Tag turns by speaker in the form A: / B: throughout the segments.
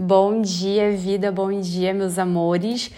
A: Bom dia, vida, bom dia, meus amores.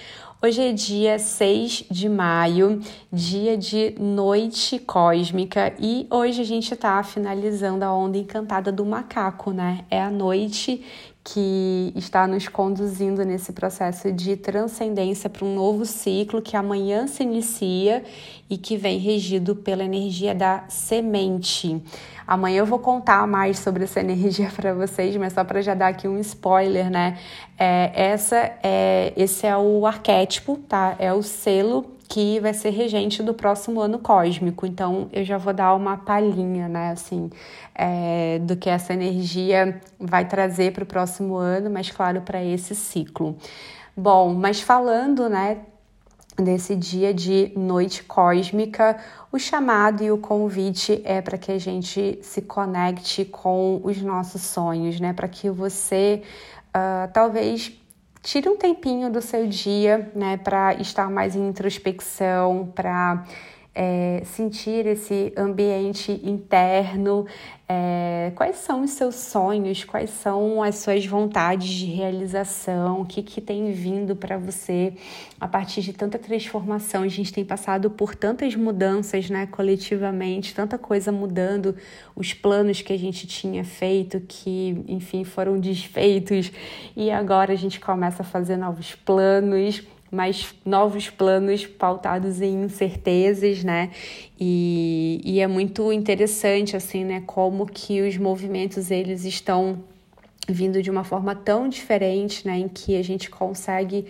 A: Hoje é dia 6 de maio, dia de noite cósmica, e hoje a gente tá finalizando a onda encantada do macaco, né? É a noite que está nos conduzindo nesse processo de transcendência para um novo ciclo que amanhã se inicia e que vem regido pela energia da semente. Amanhã eu vou contar mais sobre essa energia para vocês, mas só para já dar aqui um spoiler, né? É, essa é, esse é o arquétipo, tá? É o selo que vai ser regente do próximo ano cósmico. Então, eu já vou dar uma palhinha, né, assim, é, do que essa energia vai trazer para o próximo ano, mas claro, para esse ciclo. Bom, mas falando, né, desse dia de noite cósmica, o chamado e o convite é para que a gente se conecte com os nossos sonhos, né? Para que você uh, talvez tire um tempinho do seu dia, né, para estar mais em introspecção, para é, sentir esse ambiente interno, é, quais são os seus sonhos, quais são as suas vontades de realização, o que, que tem vindo para você a partir de tanta transformação. A gente tem passado por tantas mudanças né, coletivamente, tanta coisa mudando, os planos que a gente tinha feito, que enfim foram desfeitos, e agora a gente começa a fazer novos planos mas novos planos pautados em incertezas, né? E, e é muito interessante, assim, né? Como que os movimentos, eles estão vindo de uma forma tão diferente, né? Em que a gente consegue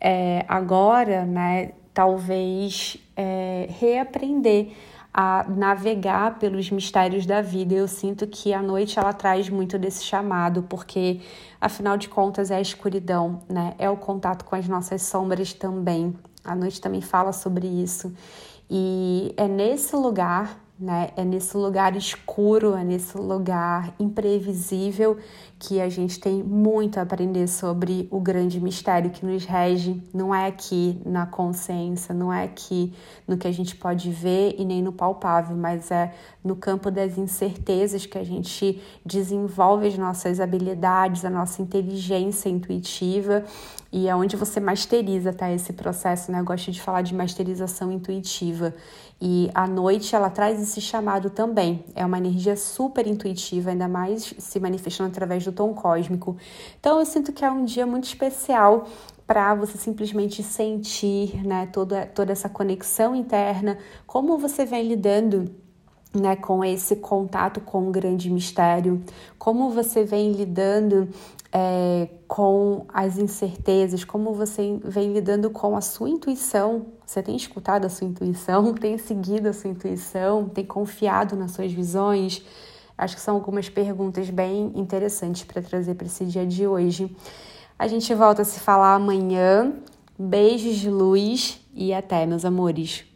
A: é, agora, né? Talvez é, reaprender a navegar pelos mistérios da vida. Eu sinto que a noite ela traz muito desse chamado, porque afinal de contas é a escuridão, né? É o contato com as nossas sombras também. A noite também fala sobre isso. E é nesse lugar né? É nesse lugar escuro, é nesse lugar imprevisível que a gente tem muito a aprender sobre o grande mistério que nos rege. Não é aqui na consciência, não é aqui no que a gente pode ver e nem no palpável, mas é no campo das incertezas que a gente desenvolve as nossas habilidades, a nossa inteligência intuitiva e é onde você masteriza tá, esse processo, né? Eu gosto de falar de masterização intuitiva. E a noite ela traz esse chamado também. É uma energia super intuitiva, ainda mais se manifestando através do tom cósmico. Então eu sinto que é um dia muito especial para você simplesmente sentir, né, toda, toda essa conexão interna, como você vem lidando né, com esse contato com o grande mistério, como você vem lidando é, com as incertezas, como você vem lidando com a sua intuição. Você tem escutado a sua intuição, tem seguido a sua intuição, tem confiado nas suas visões? Acho que são algumas perguntas bem interessantes para trazer para esse dia de hoje. A gente volta a se falar amanhã. Beijos de luz e até, meus amores.